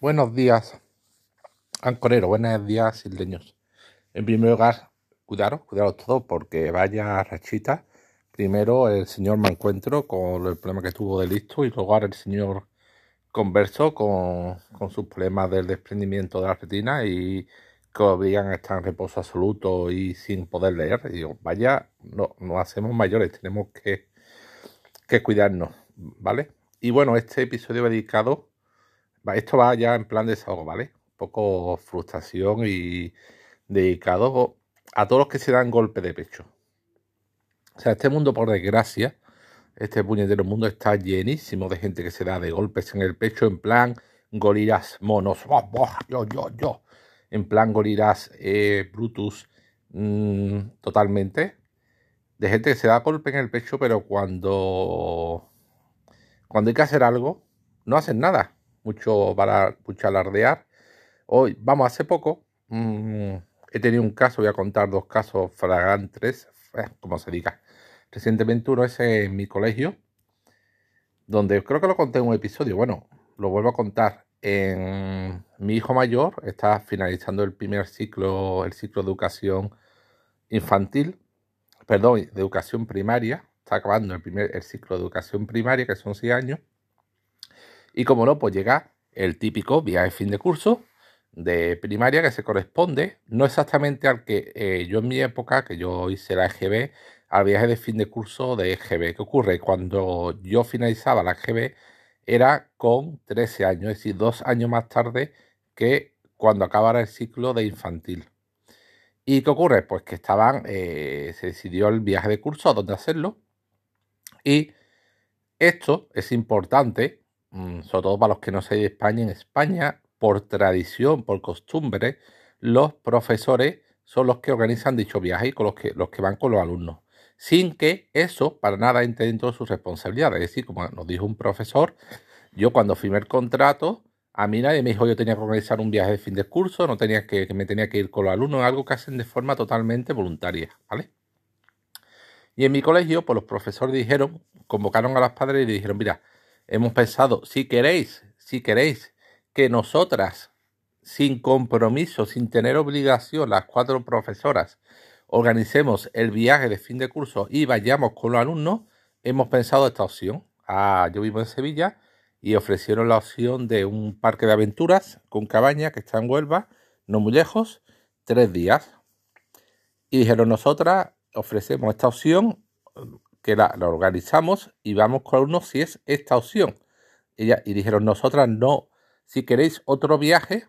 Buenos días, ancorero, buenos días, isleños. En primer lugar, cuidaros, cuidaros todos, porque vaya rachita. Primero el señor me encuentro con el problema que tuvo de listo y luego ahora el señor converso con, con sus problemas del desprendimiento de la retina y que obligan a estar en reposo absoluto y sin poder leer. Y digo, vaya, no, nos hacemos mayores, tenemos que, que cuidarnos, ¿vale? Y bueno, este episodio dedicado esto va ya en plan de desahogo, ¿vale? Un poco frustración y dedicado a todos los que se dan golpe de pecho. O sea, este mundo, por desgracia, este puñetero mundo está llenísimo de gente que se da de golpes en el pecho en plan gorilas monos. Yo, yo, yo. En plan gorilas eh, Brutus. Mm, totalmente. De gente que se da golpe en el pecho, pero cuando. Cuando hay que hacer algo, no hacen nada mucho para mucho alardear. Hoy, vamos, hace poco mm, he tenido un caso, voy a contar dos casos flagrantes, eh, como se diga. Recientemente uno es en mi colegio, donde creo que lo conté en un episodio. Bueno, lo vuelvo a contar. En mi hijo mayor está finalizando el primer ciclo, el ciclo de educación infantil, perdón, de educación primaria. Está acabando el primer el ciclo de educación primaria, que son seis años. Y como no, pues llega el típico viaje de fin de curso de primaria que se corresponde, no exactamente al que eh, yo en mi época, que yo hice la EGB, al viaje de fin de curso de EGB. ¿Qué ocurre? Cuando yo finalizaba la EGB era con 13 años, es decir, dos años más tarde que cuando acabara el ciclo de infantil. ¿Y qué ocurre? Pues que estaban, eh, se decidió el viaje de curso a dónde hacerlo. Y esto es importante sobre todo para los que no sean de España, en España, por tradición, por costumbre, los profesores son los que organizan dicho viaje y con los que, los que van con los alumnos, sin que eso para nada entre dentro de su responsabilidad. Es decir, como nos dijo un profesor, yo cuando firmé el contrato, a mí nadie me dijo yo tenía que organizar un viaje de fin de curso, no tenía que, me tenía que ir con los alumnos, algo que hacen de forma totalmente voluntaria, ¿vale? Y en mi colegio, pues los profesores dijeron, convocaron a los padres y dijeron, mira, hemos pensado, si queréis, si queréis que nosotras, sin compromiso, sin tener obligación, las cuatro profesoras, organicemos el viaje de fin de curso y vayamos con los alumnos, hemos pensado esta opción. Ah, yo vivo en Sevilla y ofrecieron la opción de un parque de aventuras con cabaña que está en Huelva, no muy lejos, tres días. Y dijeron, nosotras ofrecemos esta opción que la, organizamos y vamos con uno si es esta opción. Ella, y dijeron, nosotras no, si queréis otro viaje,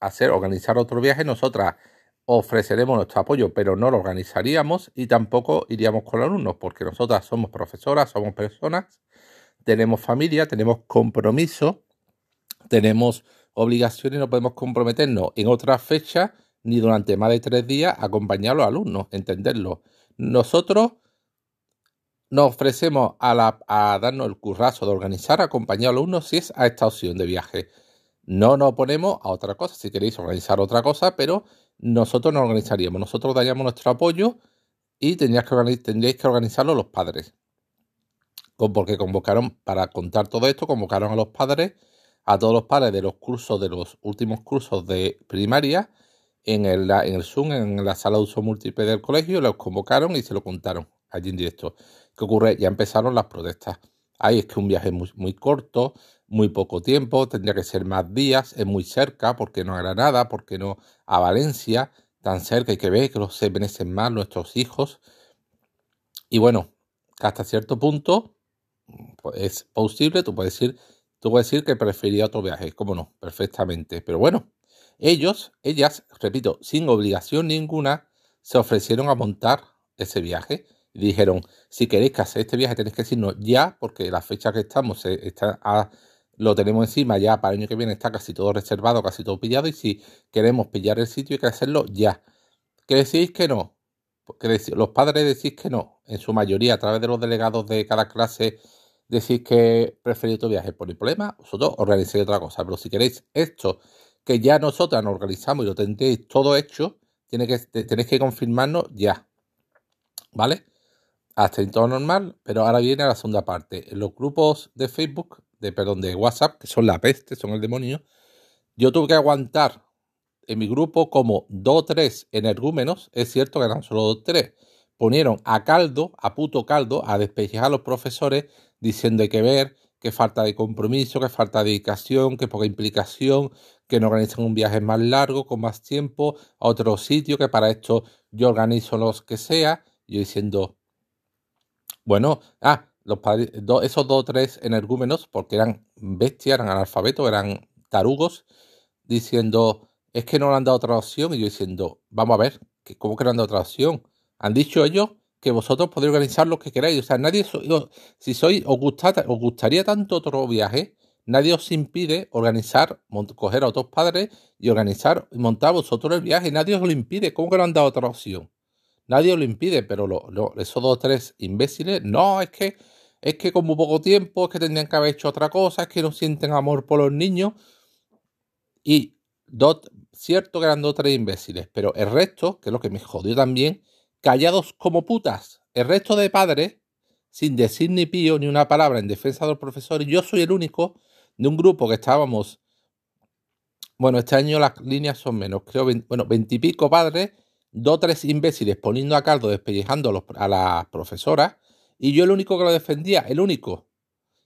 hacer, organizar otro viaje, nosotras ofreceremos nuestro apoyo, pero no lo organizaríamos y tampoco iríamos con alumnos, porque nosotras somos profesoras, somos personas, tenemos familia, tenemos compromiso, tenemos obligaciones y no podemos comprometernos en otra fecha ni durante más de tres días acompañar a los alumnos, entenderlo. Nosotros nos ofrecemos a, la, a darnos el currazo de organizar, acompañar a alumnos si es a esta opción de viaje. No nos oponemos a otra cosa, si queréis organizar otra cosa, pero nosotros nos organizaríamos, nosotros daríamos nuestro apoyo y tendríais que, tendríais que organizarlo los padres. Porque convocaron, para contar todo esto, convocaron a los padres, a todos los padres de los cursos, de los últimos cursos de primaria, en el, en el Zoom, en la sala de uso múltiple del colegio, los convocaron y se lo contaron allí en directo. ¿Qué ocurre? Ya empezaron las protestas. Ahí es que un viaje muy, muy corto, muy poco tiempo, tendría que ser más días, es muy cerca, porque no a Granada, porque no a Valencia, tan cerca, hay que ver que los se merecen más nuestros hijos. Y bueno, hasta cierto punto pues, es posible, tú puedes decir, tú puedes decir que prefería otro viaje, cómo no, perfectamente. Pero bueno, ellos, ellas, repito, sin obligación ninguna, se ofrecieron a montar ese viaje dijeron, si queréis que hacer este viaje tenéis que decirnos ya, porque la fecha que estamos está lo tenemos encima ya para el año que viene, está casi todo reservado, casi todo pillado, y si queremos pillar el sitio hay que hacerlo ya. ¿Que decís que no? los padres decís que no, en su mayoría, a través de los delegados de cada clase, decís que preferís otro viaje. Por el problema, vosotros organizáis otra cosa. Pero si queréis esto, que ya nosotras nos organizamos y lo tendréis todo hecho, tiene que, tenéis que confirmarnos ya. ¿Vale? Hasta en todo normal, pero ahora viene la segunda parte. Los grupos de Facebook, de perdón, de WhatsApp, que son la peste, son el demonio, Yo tuve que aguantar en mi grupo como dos o tres energúmenos, es cierto que eran solo dos o tres, ponieron a caldo, a puto caldo, a despejar a los profesores diciendo hay que ver, que falta de compromiso, que falta de dedicación, que poca implicación, que no organizan un viaje más largo, con más tiempo, a otro sitio, que para esto yo organizo los que sea. Yo diciendo, bueno, ah, los esos dos o tres energúmenos, porque eran bestias, eran analfabetos, eran tarugos, diciendo, es que no le han dado otra opción. Y yo diciendo, vamos a ver, ¿cómo que no han dado otra opción? Han dicho ellos que vosotros podéis organizar lo que queráis. O sea, nadie, si sois, os, os gustaría tanto otro viaje, nadie os impide organizar, coger a otros padres y organizar y montar vosotros el viaje. Nadie os lo impide. ¿Cómo que no han dado otra opción? Nadie lo impide, pero esos dos o tres imbéciles, no, es que, es que con muy poco tiempo, es que tendrían que haber hecho otra cosa, es que no sienten amor por los niños. Y dos, cierto que eran dos o tres imbéciles, pero el resto, que es lo que me jodió también, callados como putas. El resto de padres, sin decir ni pío ni una palabra en defensa de los profesores, yo soy el único de un grupo que estábamos, bueno, este año las líneas son menos, creo, bueno, veintipico padres, dos o tres imbéciles poniendo a caldo, despellejando a, a las profesoras, y yo el único que lo defendía, el único.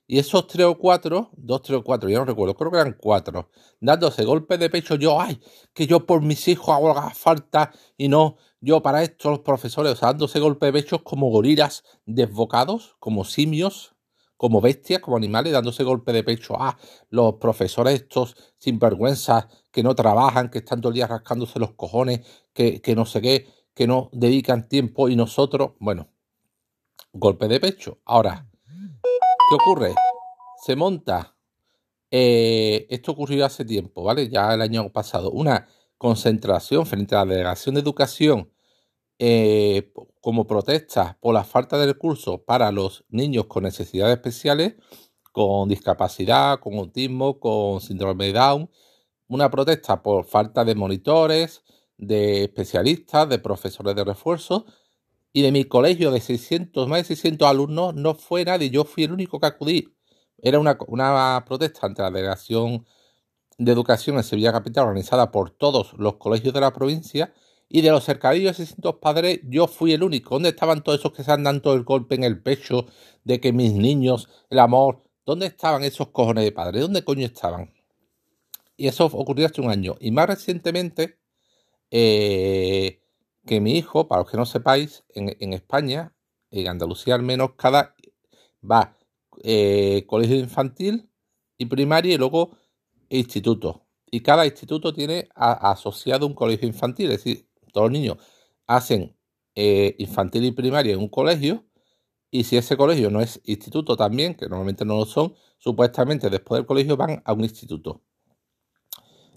Y esos tres o cuatro, dos, tres o cuatro, yo no recuerdo, creo que eran cuatro, dándose golpes de pecho, yo, ay, que yo por mis hijos hago la falta y no, yo para esto los profesores, o sea, dándose golpes de pecho como gorilas desbocados, como simios, como bestias, como animales, dándose golpes de pecho a los profesores estos sinvergüenzas que no trabajan, que están todo el día rascándose los cojones, que, que no sé qué, que no dedican tiempo y nosotros, bueno, golpe de pecho. Ahora, ¿Qué ocurre? Se monta, eh, esto ocurrió hace tiempo, ¿vale? Ya el año pasado, una concentración frente a la Delegación de Educación eh, como protesta por la falta de recursos para los niños con necesidades especiales, con discapacidad, con autismo, con síndrome de Down, una protesta por falta de monitores, de especialistas, de profesores de refuerzo, y de mi colegio de 600, más de 600 alumnos, no fue nadie, yo fui el único que acudí. Era una, una protesta ante la Delegación de Educación en Sevilla Capital organizada por todos los colegios de la provincia y de los cercadillos de 600 padres yo fui el único. ¿Dónde estaban todos esos que se han dado el golpe en el pecho de que mis niños, el amor, ¿dónde estaban esos cojones de padres? ¿Dónde coño estaban? Y eso ocurrió hace un año. Y más recientemente, eh, que mi hijo, para los que no sepáis, en, España, en Andalucía al menos, cada va eh, colegio infantil y primaria y luego instituto. Y cada instituto tiene asociado un colegio infantil, es decir, todos los niños hacen eh, infantil y primaria en un colegio y si ese colegio no es instituto también, que normalmente no lo son, supuestamente después del colegio van a un instituto.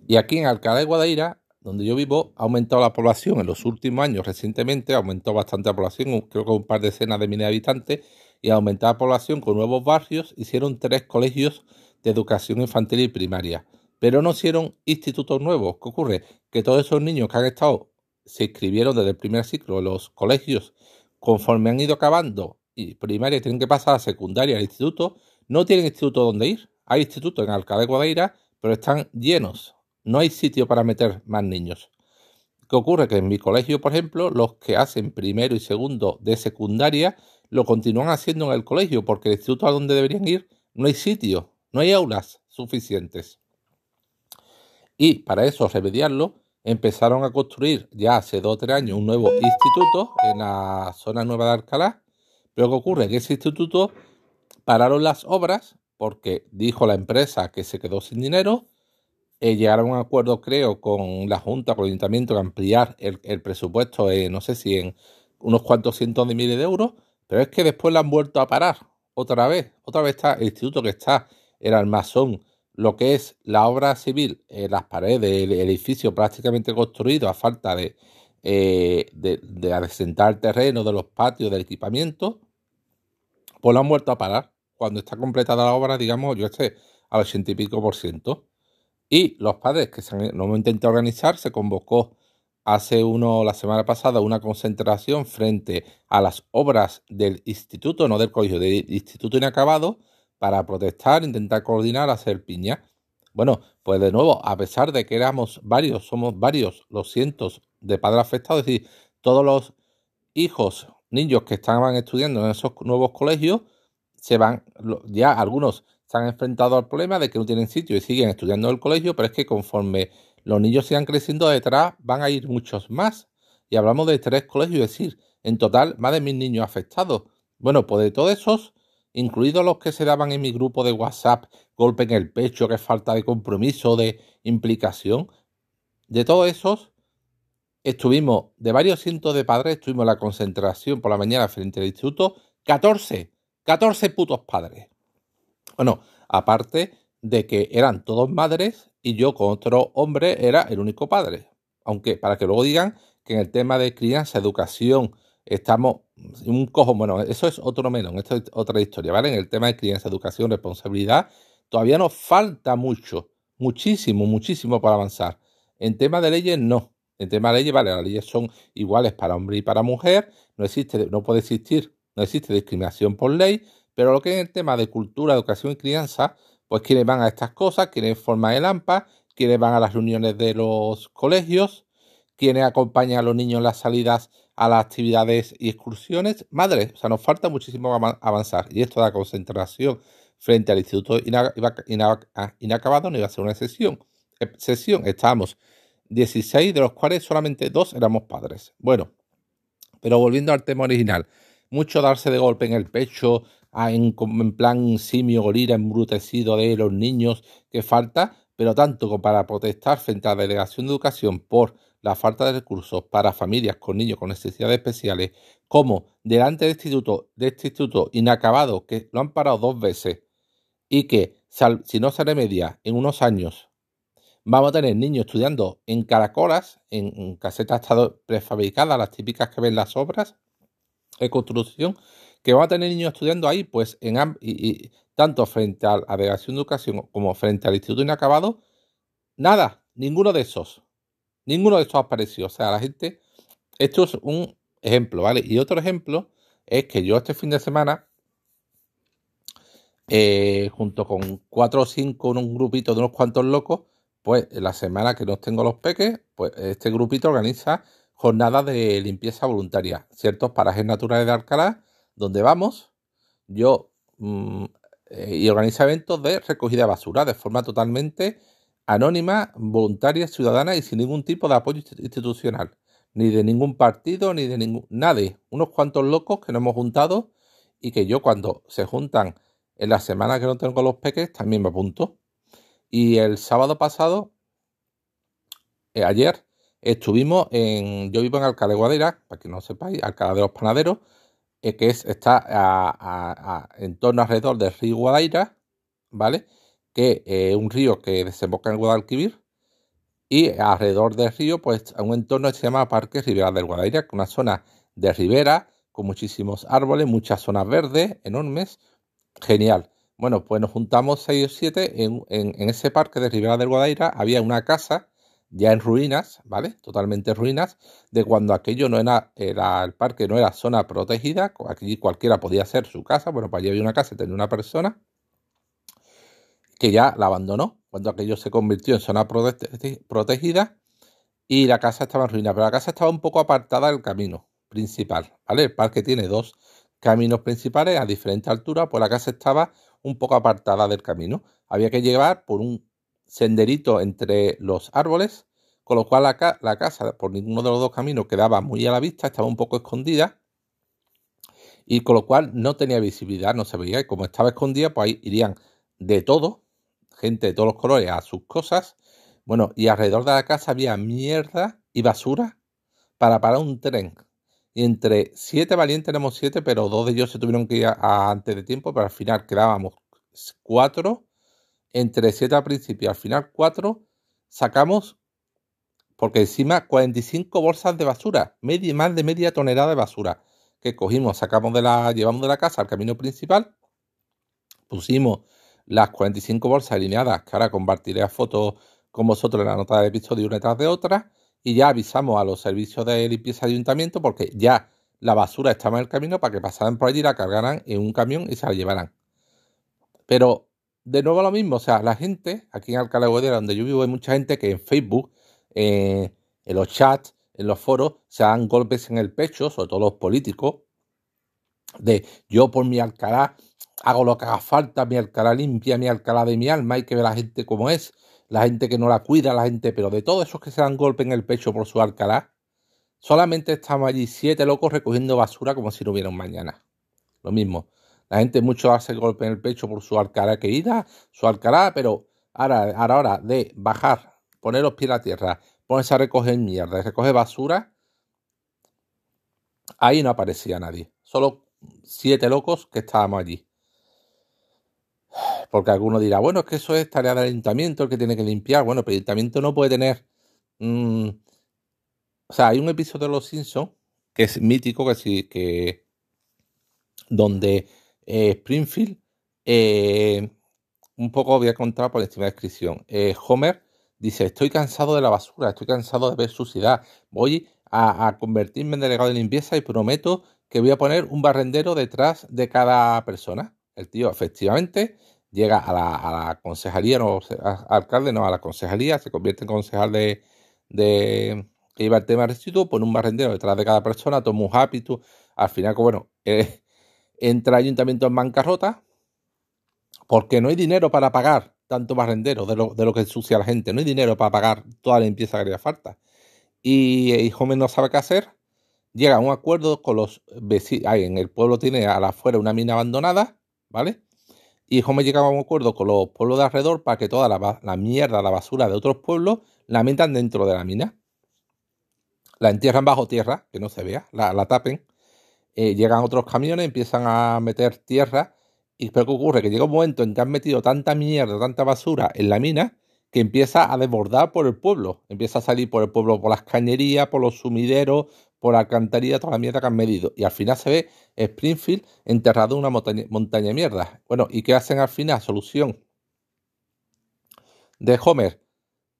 Y aquí en Alcalá de Guadaira donde yo vivo, ha aumentado la población en los últimos años, recientemente, ha aumentado bastante la población, creo que un par de decenas de miles de habitantes, y ha aumentado la población con nuevos barrios, hicieron tres colegios de educación infantil y primaria, pero no hicieron institutos nuevos. ¿Qué ocurre? Que todos esos niños que han estado, se inscribieron desde el primer ciclo en los colegios, conforme han ido acabando y primaria tienen que pasar a secundaria al instituto, no tienen instituto donde ir. Hay institutos en Alcalá de Guadaira, pero están llenos no hay sitio para meter más niños. ¿Qué ocurre? Que en mi colegio, por ejemplo, los que hacen primero y segundo de secundaria lo continúan haciendo en el colegio, porque el instituto a donde deberían ir no hay sitio, no hay aulas suficientes. Y para eso, remediarlo, empezaron a construir ya hace dos o tres años un nuevo instituto en la zona nueva de Alcalá. Pero ¿qué ocurre? Que ese instituto pararon las obras porque dijo la empresa que se quedó sin dinero eh, llegaron a un acuerdo, creo, con la Junta, con el Ayuntamiento, de ampliar el, presupuesto, no sé si en unos cuantos cientos de miles de euros, pero es que después la han vuelto a parar otra vez. Otra vez está el instituto que está el almazón, lo que es la obra civil, eh, las paredes del edificio prácticamente construido a falta de, eh, de, de el terreno, de los patios, del equipamiento, pues lo han vuelto a parar. Cuando está completada la obra, digamos, yo esté al ochenta y pico por ciento. Y los padres que se han, intentado organizar, se convocó hace uno, la semana pasada, una concentración frente a las obras del instituto, no del colegio, del instituto inacabado, para protestar, intentar coordinar, hacer piña. Bueno, pues de nuevo, a pesar de que éramos varios, somos varios los cientos de padres afectados, es decir, todos los hijos, niños que estaban estudiando en esos nuevos colegios, se van, ya algunos se han enfrentado al problema de que no tienen sitio y siguen estudiando en el colegio, pero es que conforme los niños sigan creciendo detrás, van a ir muchos más. Y hablamos de tres colegios, es decir, en total más de mil niños afectados. Bueno, pues de todos esos, incluidos los que se daban en mi grupo de WhatsApp, golpe en el pecho, que falta de compromiso, de implicación, de todos esos, estuvimos, de varios cientos de padres, estuvimos en la concentración por la mañana frente al instituto, 14, 14 putos padres. Bueno, aparte de que eran todos madres y yo con otro hombre era el único padre. Aunque para que luego digan que en el tema de crianza, educación, estamos un cojo, bueno, eso es otro menos, esto es otra historia, ¿vale? En el tema de crianza, educación, responsabilidad, todavía nos falta mucho, muchísimo, muchísimo para avanzar. En tema de leyes, no. En tema de leyes, vale, las leyes son iguales para hombre y para mujer, no existe, no puede existir, no existe discriminación por ley, pero lo que es el tema de cultura, educación y crianza, pues quienes van a estas cosas, quienes forman el AMPA, quienes van a las reuniones de los colegios, quienes acompañan a los niños en las salidas a las actividades y excursiones. Madre, o sea, nos falta muchísimo avanzar. Y esto de la concentración frente al instituto ah, inacabado no iba a ser una sesión. Eh, sesión, estábamos 16, de los cuales solamente dos éramos padres. Bueno, pero volviendo al tema original, mucho darse de golpe en el pecho, en, en plan simio gorila embrutecido de los niños que falta, pero tanto como para protestar frente a la Delegación de Educación por la falta de recursos para familias con niños con necesidades especiales, como delante del instituto, de este instituto inacabado, que lo han parado dos veces, y que si no se remedia en unos años, vamos a tener niños estudiando en caracolas, en, casetas prefabricadas, las típicas que ven las obras de construcción, que va a tener niños estudiando ahí, pues en y, tanto frente a la delegación de educación como frente al instituto inacabado, nada, ninguno de esos, ninguno de esos apareció. O sea, la gente, esto es un ejemplo, ¿vale? Y otro ejemplo es que yo este fin de semana, eh, junto con cuatro o cinco, un grupito de unos cuantos locos, pues la semana que no tengo los peques, pues este grupito organiza jornadas de limpieza voluntaria, ciertos parajes naturales de Alcalá donde vamos, yo mm, eh, y organiza eventos de recogida de basura de forma totalmente anónima, voluntaria, ciudadana y sin ningún tipo de apoyo institucional, ni de ningún partido, ni de ningún nadie, unos cuantos locos que nos hemos juntado y que yo cuando se juntan en la semana que no tengo los peques también me apunto. Y el sábado pasado, eh, ayer, estuvimos en, yo vivo en Alcalá de Guadira, para que no sepáis, Alcalá de los Panaderos, que es, está en torno alrededor del río Guadaira, ¿vale? Que es un río que desemboca en Guadalquivir. Y alrededor del río, pues, un entorno que se llama Parque Ribera del Guadaira, que es una zona de ribera con muchísimos árboles, muchas zonas verdes enormes. Genial. Bueno, pues nos juntamos seis o siete en, en ese parque de Ribera del Guadaira. Había una casa ya en ruinas, ¿vale? Totalmente ruinas, de cuando aquello no era, el parque no era zona protegida, aquí cualquiera podía hacer su casa, bueno, para allí había una casa y tenía una persona que ya la abandonó cuando aquello se convirtió en zona protegida y la casa estaba en ruinas, pero la casa estaba un poco apartada del camino principal, ¿vale? El parque tiene dos caminos principales a diferente altura, pues la casa estaba un poco apartada del camino. Había que llevar por un senderito entre los árboles, con lo cual la, la, casa por ninguno de los dos caminos quedaba muy a la vista, estaba un poco escondida y con lo cual no tenía visibilidad, no se veía y como estaba escondida pues ahí irían de todo, gente de todos los colores a sus cosas, bueno, y alrededor de la casa había mierda y basura para parar un tren. Y entre siete valientes tenemos siete, pero dos de ellos se tuvieron que ir antes de tiempo, pero al final quedábamos cuatro entre 7 al principio y al final 4, sacamos, porque encima 45 bolsas de basura, media, más de media tonelada de basura, que cogimos, sacamos de la, llevamos de la casa al camino principal, pusimos las 45 bolsas alineadas, que ahora compartiré a fotos con vosotros en la nota del episodio una detrás de otra, y ya avisamos a los servicios de limpieza de ayuntamiento porque ya la basura estaba en el camino para que pasaran por allí, la cargaran en un camión y se la llevaran. Pero de nuevo lo mismo, o sea, la gente, aquí en Alcalá de Guadalajara, donde yo vivo, hay mucha gente que en Facebook, en los chats, en los foros, se dan golpes en el pecho, sobre todo los políticos, de yo por mi Alcalá hago lo que haga falta, mi Alcalá limpia, mi Alcalá de mi alma, hay que ver a la gente como es, la gente que no la cuida, la gente, pero de todos esos que se dan golpe en el pecho por su Alcalá, solamente estamos allí siete locos recogiendo basura como si no hubiera un mañana. Lo mismo. La gente mucho hace golpe en el pecho por su Alcalá querida, su Alcalá, pero ahora, ahora, ahora de bajar, poner los pies a la tierra, ponerse a recoger mierda, recoger basura, ahí no aparecía nadie. Solo siete locos que estábamos allí. Porque alguno dirá, bueno, es que eso es tarea del ayuntamiento, el que tiene que limpiar. Bueno, pero el ayuntamiento no puede tener... Mm, o sea, hay un episodio de Los Simpsons que es mítico, que sí, que... donde eh, Springfield, eh, un poco voy a contar por encima de descripción. Eh, Homer dice, estoy cansado de la basura, estoy cansado de ver suciedad, voy a, a convertirme en delegado de limpieza y prometo que voy a poner un barrendero detrás de cada persona. El tío efectivamente llega a la, a la concejalía, no, alcalde, no, a la concejalía, se convierte en concejal de, de que lleva el tema de residuos, pone un barrendero detrás de cada persona, toma un hábito, al final, bueno, entra el ayuntamiento en bancarrota porque no hay dinero para pagar tanto barrendero de lo, de lo que ensucia la gente, no hay dinero para pagar toda la limpieza que haría falta. Y, y Homer no sabe qué hacer, llega a un acuerdo con los vecinos, en el pueblo tiene a la afuera una mina abandonada, ¿vale? Y Homer llega a un acuerdo con los pueblos de alrededor para que toda la, mierda, la basura de otros pueblos la metan dentro de la mina. La entierran bajo tierra, que no se vea, la, tapen. Eh, llegan otros camiones, empiezan a meter tierra. Y pero ¿qué ocurre? Que llega un momento en que han metido tanta mierda, tanta basura en la mina, que empieza a desbordar por el pueblo. Empieza a salir por el pueblo por las cañerías, por los sumideros, por la alcantarilla, toda la mierda que han medido. Y al final se ve Springfield enterrado en una montaña, montaña de mierda. Bueno, ¿y qué hacen al final? Solución de Homer.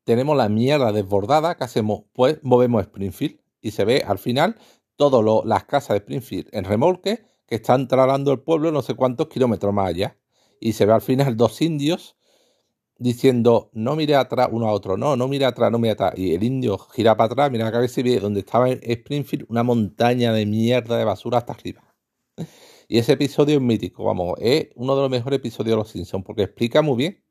Tenemos la mierda desbordada. ¿Qué hacemos? Pues movemos Springfield. Y se ve al final todas las casas de Springfield en remolque que están trasladando el pueblo no sé cuántos kilómetros más allá. Y se ve al final dos indios diciendo, no mire atrás uno a otro, no, no mire atrás, no mire atrás. Y el indio gira para atrás, mira la cabeza y ve donde estaba Springfield una montaña de mierda de basura hasta arriba. Y ese episodio es mítico, vamos, es uno de los mejores episodios de Los Simpsons, porque explica muy bien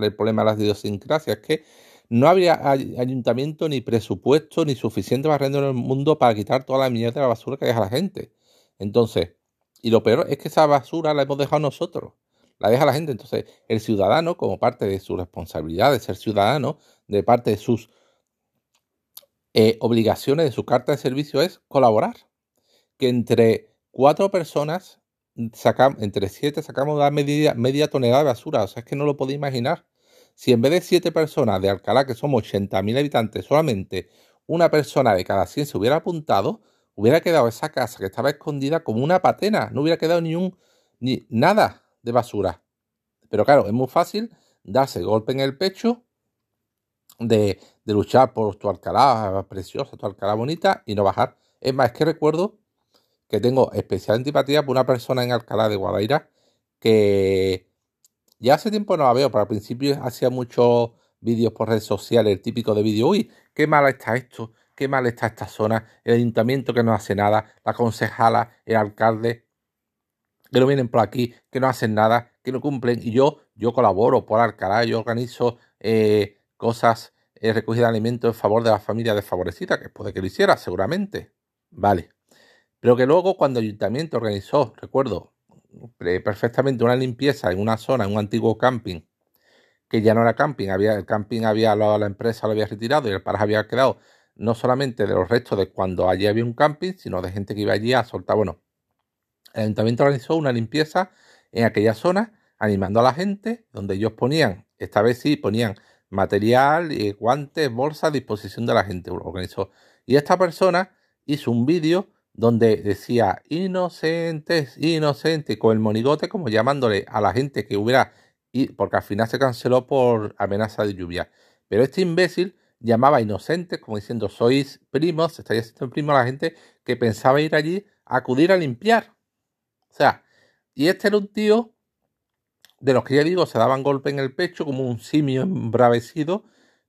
el problema de las idiosincrasias, que no habría ayuntamiento ni presupuesto ni suficiente barrendo en el mundo para quitar toda la mierda de la basura que deja la gente. Entonces, y lo peor es que esa basura la hemos dejado nosotros la deja la gente. Entonces, el ciudadano, como parte de su responsabilidad de ser ciudadano, de parte de sus eh, obligaciones, de su carta de servicio, es colaborar. Que entre cuatro personas, sacamos, entre siete, sacamos la media, media tonelada de basura. O sea, es que no lo podéis imaginar. Si en vez de siete personas de Alcalá, que somos 80.000 habitantes, solamente una persona de cada 100 se hubiera apuntado, hubiera quedado esa casa que estaba escondida como una patena. No hubiera quedado ni un, ni nada de basura. Pero claro, es muy fácil darse golpe en el pecho de, luchar por tu Alcalá preciosa, tu Alcalá bonita y no bajar. Es más, es que recuerdo que tengo especial antipatía por una persona en Alcalá de Guadaira que ya hace tiempo no la veo, pero al principio hacía muchos vídeos por redes sociales, el típico de vídeo, uy, qué mal está esto, qué mal está esta zona, el ayuntamiento que no hace nada, la concejala, el alcalde que no vienen por aquí, que no hacen nada, que no cumplen. Y yo, yo colaboro por Alcalá, yo organizo eh, cosas, eh, recogida de alimentos en favor de la familia desfavorecida, que puede que lo hiciera, seguramente. Vale. Pero que luego cuando el ayuntamiento organizó, recuerdo perfectamente una limpieza en una zona, en un antiguo camping, que ya no era camping, había, el camping había, la, la empresa lo había retirado y el paraje había quedado no solamente de los restos de cuando allí había un camping, sino de gente que iba allí a soltar, bueno, el ayuntamiento organizó una limpieza en aquella zona, animando a la gente, donde ellos ponían, esta vez sí, ponían material, guantes, bolsas a disposición de la gente. Organizó. Y esta persona hizo un vídeo donde decía inocentes, inocentes, con el monigote como llamándole a la gente que hubiera, porque al final se canceló por amenaza de lluvia. Pero este imbécil llamaba inocentes, como diciendo sois primos, estáis haciendo primo a la gente que pensaba ir allí a acudir a limpiar. O sea, y este era un tío de los que ya digo se daban golpe en el pecho como un simio embravecido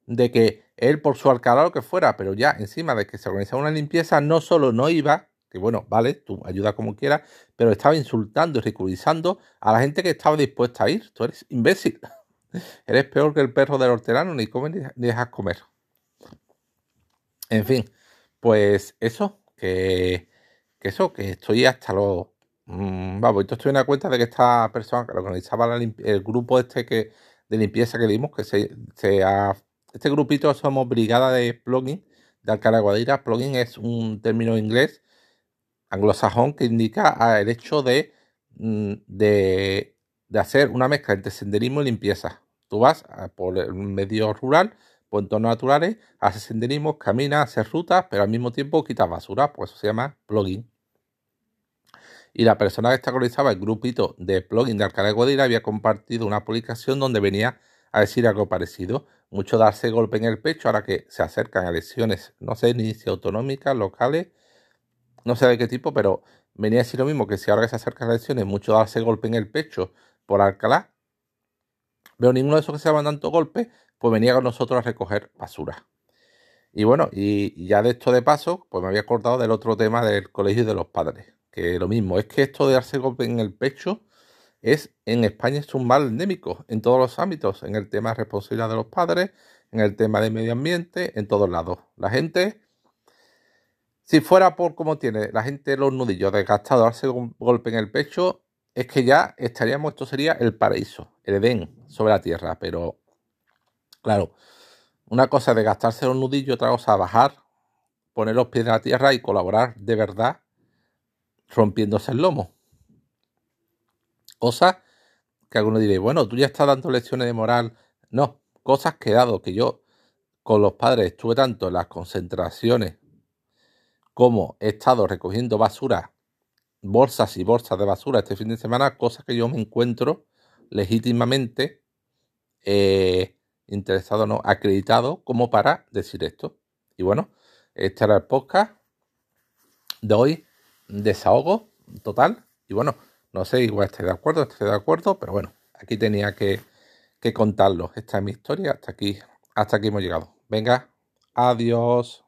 de que él por su alcalá lo que fuera, pero ya encima de que se organizaba una limpieza, no solo no iba, bueno, vale, tú ayuda como quieras, pero estaba insultando y ridiculizando a la gente que estaba dispuesta a ir. Tú eres imbécil. eres peor que el perro del hortelano, ni comes ni dejas comer. En fin, pues eso, que, eso, que estoy hasta los... Mm, vamos, yo estoy en la cuenta de que esta persona que organizaba el grupo este que, de limpieza que dimos, que se, se ha este grupito somos Brigada de Plugin de Alcalá Guadira. Plugin es un término inglés anglosajón que indica el hecho de, mm, de, hacer una mezcla entre senderismo y limpieza. Tú vas por el medio rural, por entornos naturales, haces senderismo, caminas, haces rutas, pero al mismo tiempo quitas basura, pues eso se llama plugin. Y la persona que organizaba el grupito de plugin de Alcalá de Guadira había compartido una publicación donde venía a decir algo parecido. Mucho darse golpe en el pecho ahora que se acercan elecciones, no sé ni si autonómicas, locales, no sé de qué tipo, pero venía a decir lo mismo que si ahora que se acercan elecciones, mucho darse golpe en el pecho por Alcalá. Pero ninguno de esos que se daban tanto golpe, pues venía con nosotros a recoger basura. Y bueno, y ya de esto de paso, pues me había acordado del otro tema del colegio de los padres. Que lo mismo, es que esto de darse golpe en el pecho es en España es un mal endémico en todos los ámbitos, en el tema de responsabilidad de los padres, en el tema de medio ambiente, en todos lados. La gente, si fuera por como tiene la gente los nudillos desgastados, darse un golpe en el pecho, es que ya estaríamos, esto sería el paraíso, el Edén sobre la tierra, pero claro, una cosa es desgastarse los nudillos, otra cosa es bajar, poner los pies en la tierra y colaborar de verdad rompiéndose el lomo. Cosas que algunos diréis, bueno, tú ya estás dando lecciones de moral. No, cosas que dado que yo con los padres estuve tanto en las concentraciones como he estado recogiendo basura, bolsas y bolsas de basura este fin de semana, cosas que yo me encuentro legítimamente eh, interesado, no, acreditado como para decir esto. Y bueno, este era el podcast de hoy, desahogo total. Y bueno, no sé, igual estoy de acuerdo, estoy de acuerdo, pero bueno, aquí tenía que, que contarlo. Esta es mi historia, hasta aquí, hasta aquí hemos llegado. Venga, adiós.